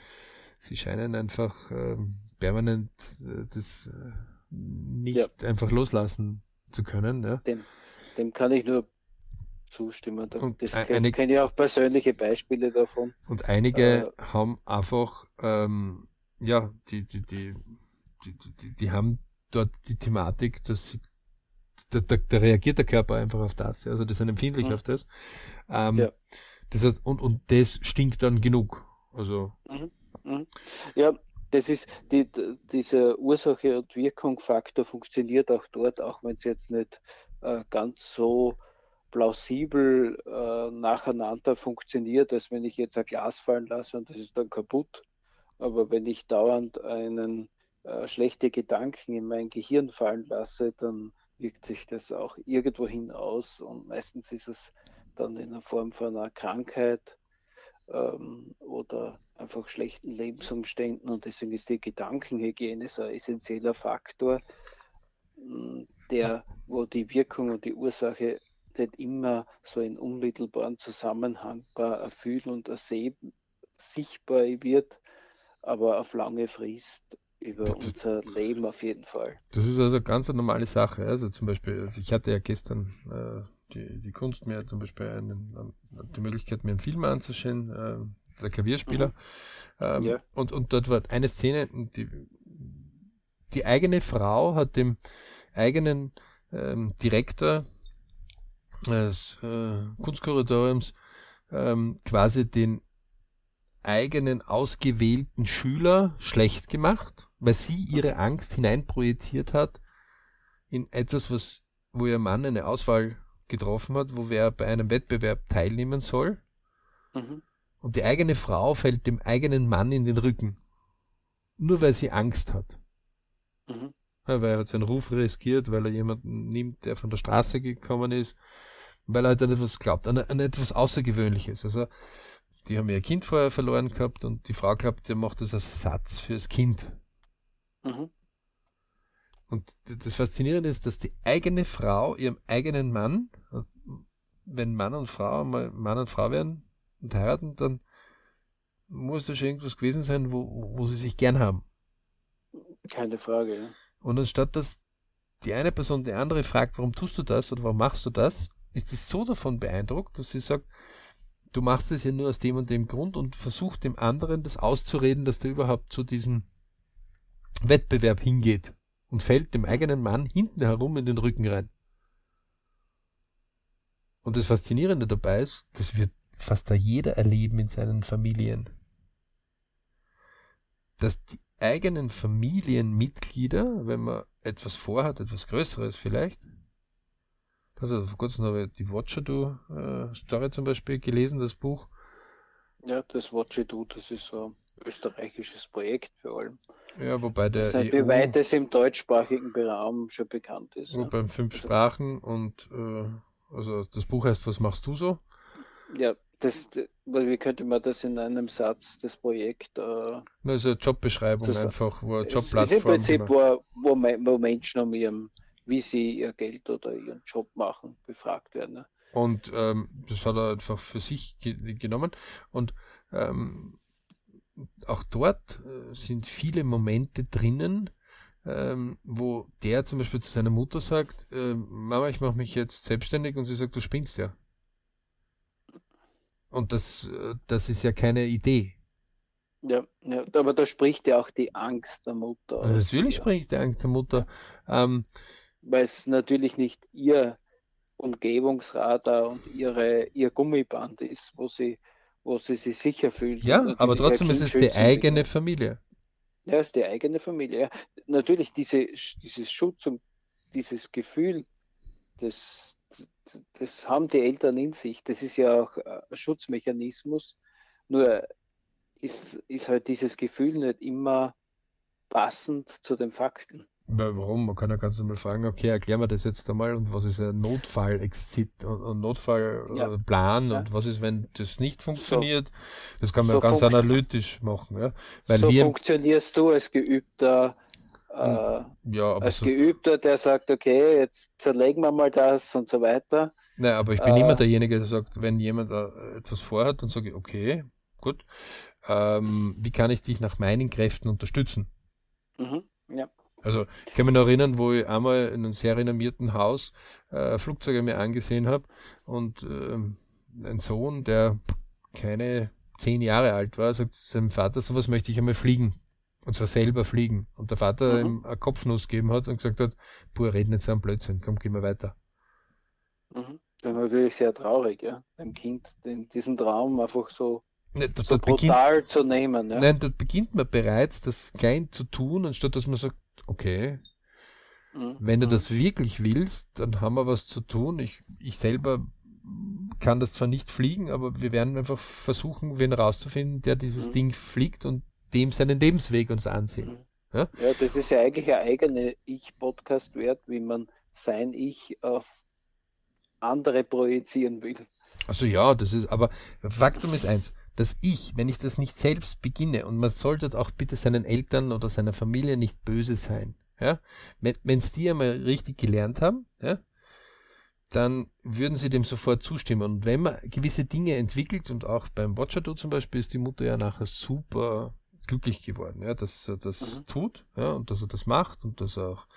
sie scheinen einfach ähm, permanent äh, das äh, nicht ja. einfach loslassen zu können. Ja. Dem, dem kann ich nur zustimmen. Und das kenne ich auch persönliche Beispiele davon. Und einige äh, haben einfach, ähm, ja, die, die, die die, die, die haben dort die Thematik, dass sie, da, da, da reagiert der Körper einfach auf das, also die sind empfindlich mhm. auf das. Ähm, ja. das heißt, und, und das stinkt dann genug. Also. Mhm. Mhm. Ja, das ist die, dieser Ursache- und Wirkung-Faktor funktioniert auch dort, auch wenn es jetzt nicht äh, ganz so plausibel äh, nacheinander funktioniert, als wenn ich jetzt ein Glas fallen lasse und das ist dann kaputt. Aber wenn ich dauernd einen äh, schlechte Gedanken in mein Gehirn fallen lasse, dann wirkt sich das auch irgendwohin aus und meistens ist es dann in der Form von einer Krankheit ähm, oder einfach schlechten Lebensumständen und deswegen ist die Gedankenhygiene so ein essentieller Faktor, hm, der, wo die Wirkung und die Ursache nicht immer so in unmittelbaren Zusammenhang erfüllen und ersehen, sichtbar wird, aber auf lange Frist über das, unser Leben auf jeden Fall. Das ist also ganz eine normale Sache. Also zum Beispiel, also ich hatte ja gestern äh, die, die Kunst, mir zum Beispiel einen, die Möglichkeit, mir einen Film anzuschauen, äh, der Klavierspieler. Mhm. Ähm, ja. und, und dort war eine Szene, die, die eigene Frau hat dem eigenen ähm, Direktor des äh, Kunstkorridoriums ähm, quasi den eigenen ausgewählten Schüler schlecht gemacht weil sie ihre Angst hineinprojiziert hat in etwas, was, wo ihr Mann eine Auswahl getroffen hat, wo wer bei einem Wettbewerb teilnehmen soll. Mhm. Und die eigene Frau fällt dem eigenen Mann in den Rücken. Nur weil sie Angst hat. Mhm. Ja, weil er hat seinen Ruf riskiert, weil er jemanden nimmt, der von der Straße gekommen ist, weil er halt an etwas glaubt, an, an etwas Außergewöhnliches. Also, die haben ihr Kind vorher verloren gehabt und die Frau glaubt, der macht das als Ersatz fürs Kind. Mhm. Und das Faszinierende ist, dass die eigene Frau ihrem eigenen Mann, wenn Mann und Frau mal Mann und Frau werden und heiraten, dann muss da schon irgendwas gewesen sein, wo, wo sie sich gern haben. Keine Frage, ja. Und anstatt dass die eine Person die andere fragt, warum tust du das oder warum machst du das, ist sie so davon beeindruckt, dass sie sagt, du machst es ja nur aus dem und dem Grund und versucht dem anderen das auszureden, dass der überhaupt zu diesem Wettbewerb hingeht und fällt dem eigenen Mann hinten herum in den Rücken rein. Und das Faszinierende dabei ist, das wird fast da jeder erleben in seinen Familien, dass die eigenen Familienmitglieder, wenn man etwas vorhat, etwas Größeres vielleicht, also vor kurzem habe ich die Watcher Do äh, Story zum Beispiel gelesen, das Buch. Ja, das Watcher Do, das ist so ein österreichisches Projekt vor allem. Ja, wobei der. Das wie weit es im deutschsprachigen Raum schon bekannt ist. Wobei ja. fünf also, Sprachen und äh, also das Buch heißt Was machst du so? Ja, das, wie könnte man das in einem Satz, das Projekt? Äh, also eine Jobbeschreibung das, einfach, wo eine Jobplattform. Ist im Prinzip, wo, wo, wo Menschen um ihrem, wie sie ihr Geld oder ihren Job machen, befragt werden. Ne? Und ähm, das hat er einfach für sich ge genommen. Und ähm, auch dort äh, sind viele Momente drinnen, ähm, wo der zum Beispiel zu seiner Mutter sagt, äh, Mama, ich mache mich jetzt selbstständig und sie sagt, du spinnst ja. Und das, äh, das ist ja keine Idee. Ja, ja, aber da spricht ja auch die Angst der Mutter. Also natürlich ja. spricht die Angst der Mutter. Ähm, Weil es natürlich nicht ihr Umgebungsradar und ihre, ihr Gummiband ist, wo sie, wo sie sich sicher fühlt. Ja, aber trotzdem ist es die eigene Familie. Ja, es ist die eigene Familie. Ja. Natürlich diese, dieses Schutz und dieses Gefühl des das haben die Eltern in sich. Das ist ja auch ein Schutzmechanismus. Nur ist, ist halt dieses Gefühl nicht immer passend zu den Fakten. Warum? Man kann ja ganz normal fragen, okay, erklären wir das jetzt einmal und was ist ein Notfall-Exit und Notfallplan ja. und ja. was ist, wenn das nicht funktioniert? So, das kann man so ganz analytisch machen. Ja? Weil so wir, funktionierst du als geübter äh, ja, als so, Geübter, der sagt, okay, jetzt zerlegen wir mal das und so weiter. Nein, aber ich bin äh, immer derjenige, der sagt, wenn jemand äh, etwas vorhat, dann sage ich, okay, gut, ähm, wie kann ich dich nach meinen Kräften unterstützen? Mhm, ja. Also ich kann mich noch erinnern, wo ich einmal in einem sehr renommierten Haus äh, Flugzeuge mir angesehen habe und äh, ein Sohn, der keine zehn Jahre alt war, sagt seinem Vater, sowas möchte ich einmal fliegen. Und zwar selber fliegen. Und der Vater mhm. ihm eine Kopfnuss gegeben hat und gesagt hat, pur, red nicht so ein Blödsinn, komm, gehen wir weiter. Mhm. Das ist natürlich sehr traurig, ja, dem Kind den, diesen Traum einfach so, ne, so brutal beginnt, zu nehmen. Ja. Nein, dort beginnt man bereits, das klein zu tun, anstatt dass man sagt, okay, mhm. wenn du mhm. das wirklich willst, dann haben wir was zu tun. Ich, ich selber kann das zwar nicht fliegen, aber wir werden einfach versuchen, wen rauszufinden, der dieses mhm. Ding fliegt und dem seinen Lebensweg uns ansehen. Mhm. Ja? ja, das ist ja eigentlich ein eigener Ich-Podcast wert, wie man sein Ich auf andere projizieren will. Also ja, das ist, aber Faktum ist eins, dass ich, wenn ich das nicht selbst beginne, und man sollte auch bitte seinen Eltern oder seiner Familie nicht böse sein, ja, wenn es die einmal richtig gelernt haben, ja, dann würden sie dem sofort zustimmen. Und wenn man gewisse Dinge entwickelt, und auch beim Watcher zum Beispiel ist die Mutter ja nachher super glücklich geworden, ja, dass er das mhm. tut, ja, und dass er das macht und dass er auch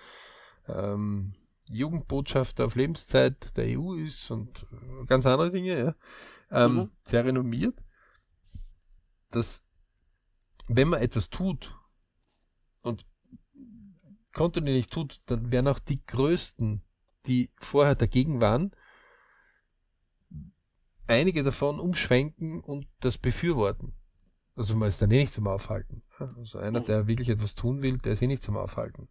ähm, Jugendbotschafter auf Lebenszeit der EU ist und ganz andere Dinge, ja, ähm, mhm. sehr renommiert, dass wenn man etwas tut und kontinuierlich tut, dann werden auch die Größten, die vorher dagegen waren, einige davon umschwenken und das befürworten. Also man ist dann eh nicht zum Aufhalten. Also einer, mhm. der wirklich etwas tun will, der ist eh nicht zum Aufhalten.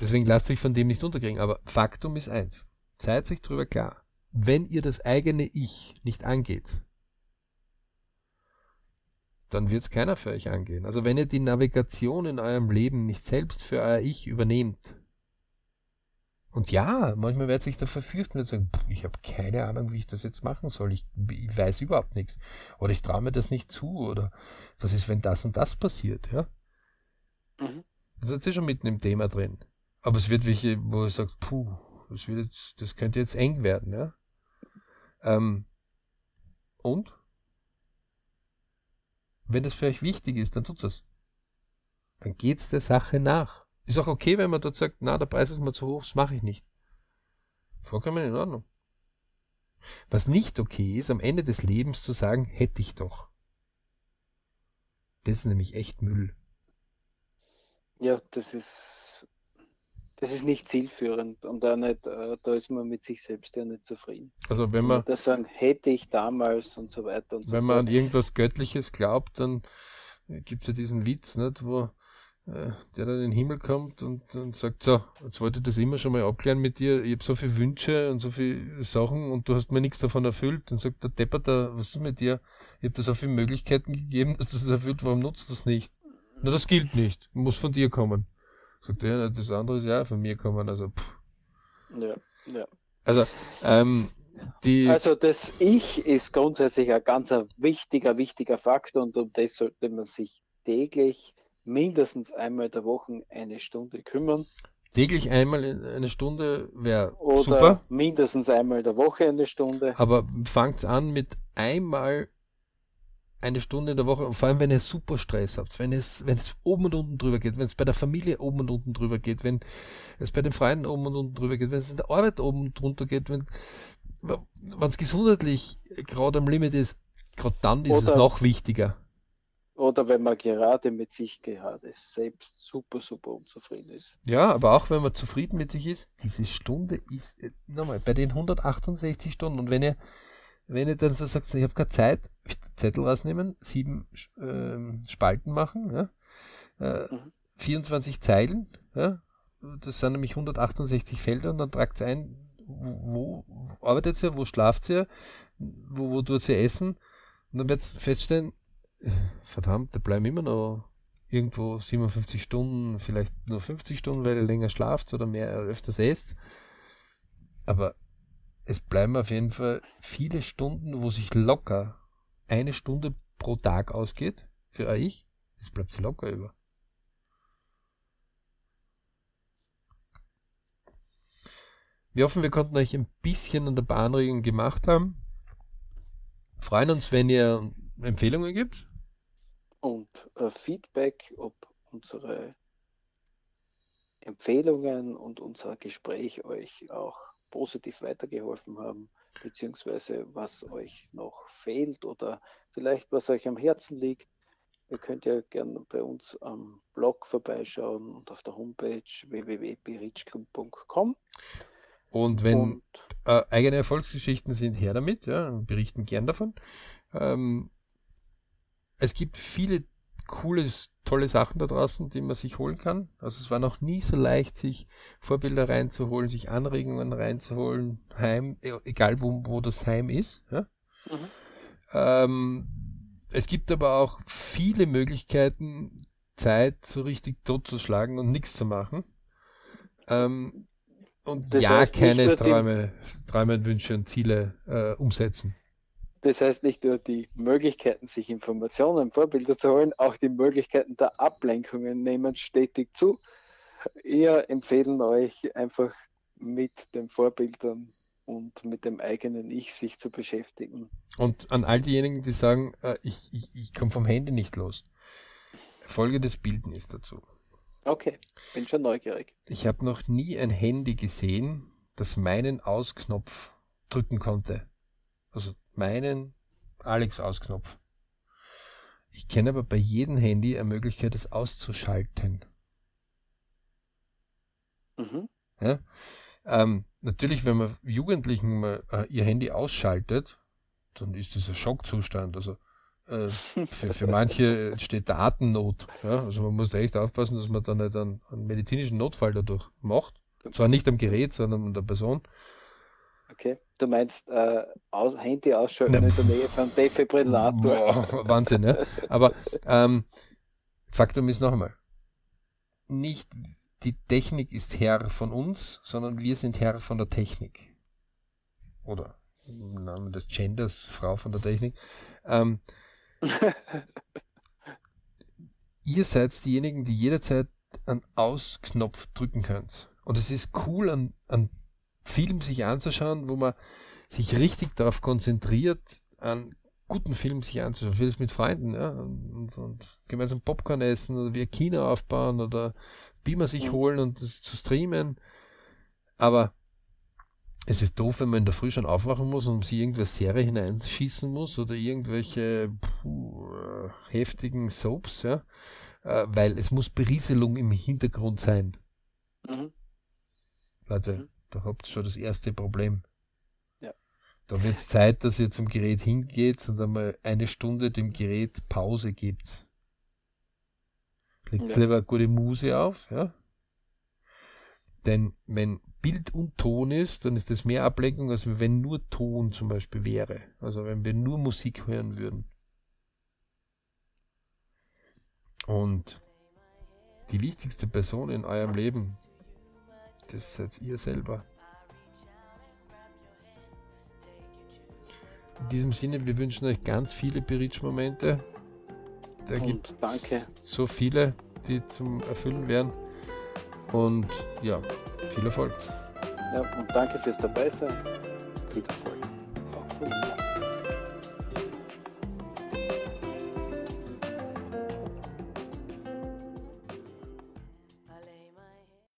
Deswegen lasst euch von dem nicht unterkriegen. Aber Faktum ist eins. Seid euch darüber klar. Wenn ihr das eigene Ich nicht angeht, dann wird es keiner für euch angehen. Also wenn ihr die Navigation in eurem Leben nicht selbst für euer Ich übernehmt, und ja, manchmal wird sich da verfürchten und sagen, ich habe keine Ahnung, wie ich das jetzt machen soll. Ich, ich weiß überhaupt nichts. Oder ich traue mir das nicht zu. Oder was ist, wenn das und das passiert? Ja? Mhm. Das ist ja schon mitten im Thema drin. Aber es wird welche, wo er sagt, puh, das, wird jetzt, das könnte jetzt eng werden. Ja? Ähm, und? Wenn das für euch wichtig ist, dann tut es. Dann geht es der Sache nach. Ist auch okay, wenn man dort sagt, na, der Preis ist mir zu hoch, das mache ich nicht. Vollkommen in Ordnung. Was nicht okay ist, am Ende des Lebens zu sagen, hätte ich doch. Das ist nämlich echt Müll. Ja, das ist das ist nicht zielführend und da nicht, äh, da ist man mit sich selbst ja nicht zufrieden. Also wenn man das sagen, hätte ich damals und so weiter und so Wenn man an irgendwas Göttliches glaubt, dann gibt es ja diesen Witz, nicht, wo äh, der dann in den Himmel kommt und, und sagt, so, jetzt wollte ich das immer schon mal abklären mit dir, ich habe so viele Wünsche und so viele Sachen und du hast mir nichts davon erfüllt. Dann sagt der Depper was ist mit dir? Ich habe dir so viele Möglichkeiten gegeben, dass das erfüllt, warum nutzt du das nicht? Na, das gilt nicht, muss von dir kommen. Sagt er, das andere ist ja von mir kommen, also pff. Ja, ja. Also, ähm, die also das Ich ist grundsätzlich ein ganz wichtiger, wichtiger Faktor und um das sollte man sich täglich mindestens einmal der Woche eine Stunde kümmern. Täglich einmal eine Stunde wäre super. mindestens einmal der Woche eine Stunde. Aber fangt an mit einmal eine Stunde in der Woche und vor allem, wenn ihr super Stress habt, wenn es, wenn es oben und unten drüber geht, wenn es bei der Familie oben und unten drüber geht, wenn es bei den Freunden oben und unten drüber geht, wenn es in der Arbeit oben und drunter geht, wenn es gesundheitlich gerade am Limit ist, gerade dann ist Oder es noch wichtiger. Oder wenn man gerade mit sich gerade selbst super, super unzufrieden ist. Ja, aber auch wenn man zufrieden mit sich ist, diese Stunde ist, äh, nochmal, bei den 168 Stunden und wenn ihr, wenn ihr dann so sagt, ich habe keine Zeit, Zettel rausnehmen, sieben äh, Spalten machen, ja, äh, mhm. 24 Zeilen, ja, das sind nämlich 168 Felder und dann tragt ihr ein, wo, wo arbeitet ihr, wo schlaft ihr, wo, wo tut ihr essen und dann werdet ihr feststellen, verdammt, da bleiben immer noch irgendwo 57 Stunden, vielleicht nur 50 Stunden, weil ihr länger schlaft oder mehr öfters esst. Aber es bleiben auf jeden Fall viele Stunden, wo sich locker eine Stunde pro Tag ausgeht für euch. Es bleibt locker über. Wir hoffen, wir konnten euch ein bisschen an der Bahnregelung gemacht haben. Freuen uns, wenn ihr Empfehlungen gibt? Und äh, Feedback, ob unsere Empfehlungen und unser Gespräch euch auch positiv weitergeholfen haben, beziehungsweise was euch noch fehlt oder vielleicht was euch am Herzen liegt. Ihr könnt ja gerne bei uns am Blog vorbeischauen und auf der Homepage www.berichclub.com. Und wenn und, äh, eigene Erfolgsgeschichten sind, her damit, ja, berichten gern davon. Ähm, es gibt viele coole, tolle Sachen da draußen, die man sich holen kann. Also es war noch nie so leicht, sich Vorbilder reinzuholen, sich Anregungen reinzuholen, Heim, e, egal wo, wo das Heim ist. Ja? Mhm. Ähm, es gibt aber auch viele Möglichkeiten, Zeit so richtig totzuschlagen und nichts zu machen. Ähm, und das ja, keine Träume, Träume, Wünsche und Ziele äh, umsetzen. Das heißt nicht nur die Möglichkeiten, sich Informationen, Vorbilder zu holen, auch die Möglichkeiten der Ablenkungen nehmen stetig zu. Wir empfehlen euch einfach mit den Vorbildern und mit dem eigenen Ich sich zu beschäftigen. Und an all diejenigen, die sagen, äh, ich, ich, ich komme vom Handy nicht los. Folgendes Bildnis dazu. Okay, bin schon neugierig. Ich habe noch nie ein Handy gesehen, das meinen Ausknopf drücken konnte. Also meinen Alex-Ausknopf. Ich kenne aber bei jedem Handy eine Möglichkeit, es auszuschalten. Mhm. Ja? Ähm, natürlich, wenn man Jugendlichen mal, äh, ihr Handy ausschaltet, dann ist das ein Schockzustand. Also äh, für, für manche entsteht Datennot. Ja? Also man muss da echt aufpassen, dass man da nicht einen, einen medizinischen Notfall dadurch macht. Zwar nicht am Gerät, sondern an der Person. Okay. Du meinst äh, aus, Handy ausschalten in der Nähe von Defibrillator. Wahnsinn, ja. Aber ähm, Faktum ist noch einmal, nicht die Technik ist Herr von uns, sondern wir sind Herr von der Technik. Oder im Namen des Genders, Frau von der Technik. Ähm, ihr seid diejenigen, die jederzeit einen Ausknopf drücken könnt. Und es ist cool an, an Film sich anzuschauen, wo man sich richtig darauf konzentriert, einen guten Film sich anzuschauen. Vieles mit Freunden, ja, und, und gemeinsam Popcorn essen oder wie Kino aufbauen oder Beamer sich mhm. holen und das zu streamen. Aber es ist doof, wenn man in der Früh schon aufwachen muss und sich irgendeine Serie hineinschießen muss oder irgendwelche puh, heftigen Soaps, ja, äh, weil es muss Berieselung im Hintergrund sein. Mhm. Leute, mhm. Da habt ihr schon das erste Problem. Ja. Da wird es Zeit, dass ihr zum Gerät hingeht und einmal eine Stunde dem Gerät Pause gebt. Legt ja. lieber eine gute Muse auf, ja. Denn wenn Bild und Ton ist, dann ist das mehr Ablenkung, als wenn nur Ton zum Beispiel wäre. Also wenn wir nur Musik hören würden. Und die wichtigste Person in eurem Leben, das seid ihr selber. In diesem Sinne, wir wünschen euch ganz viele Berichtsmomente. Da gibt es so viele, die zum Erfüllen wären. Und ja, viel Erfolg. Ja, und danke fürs Dabeisein. Viel Erfolg.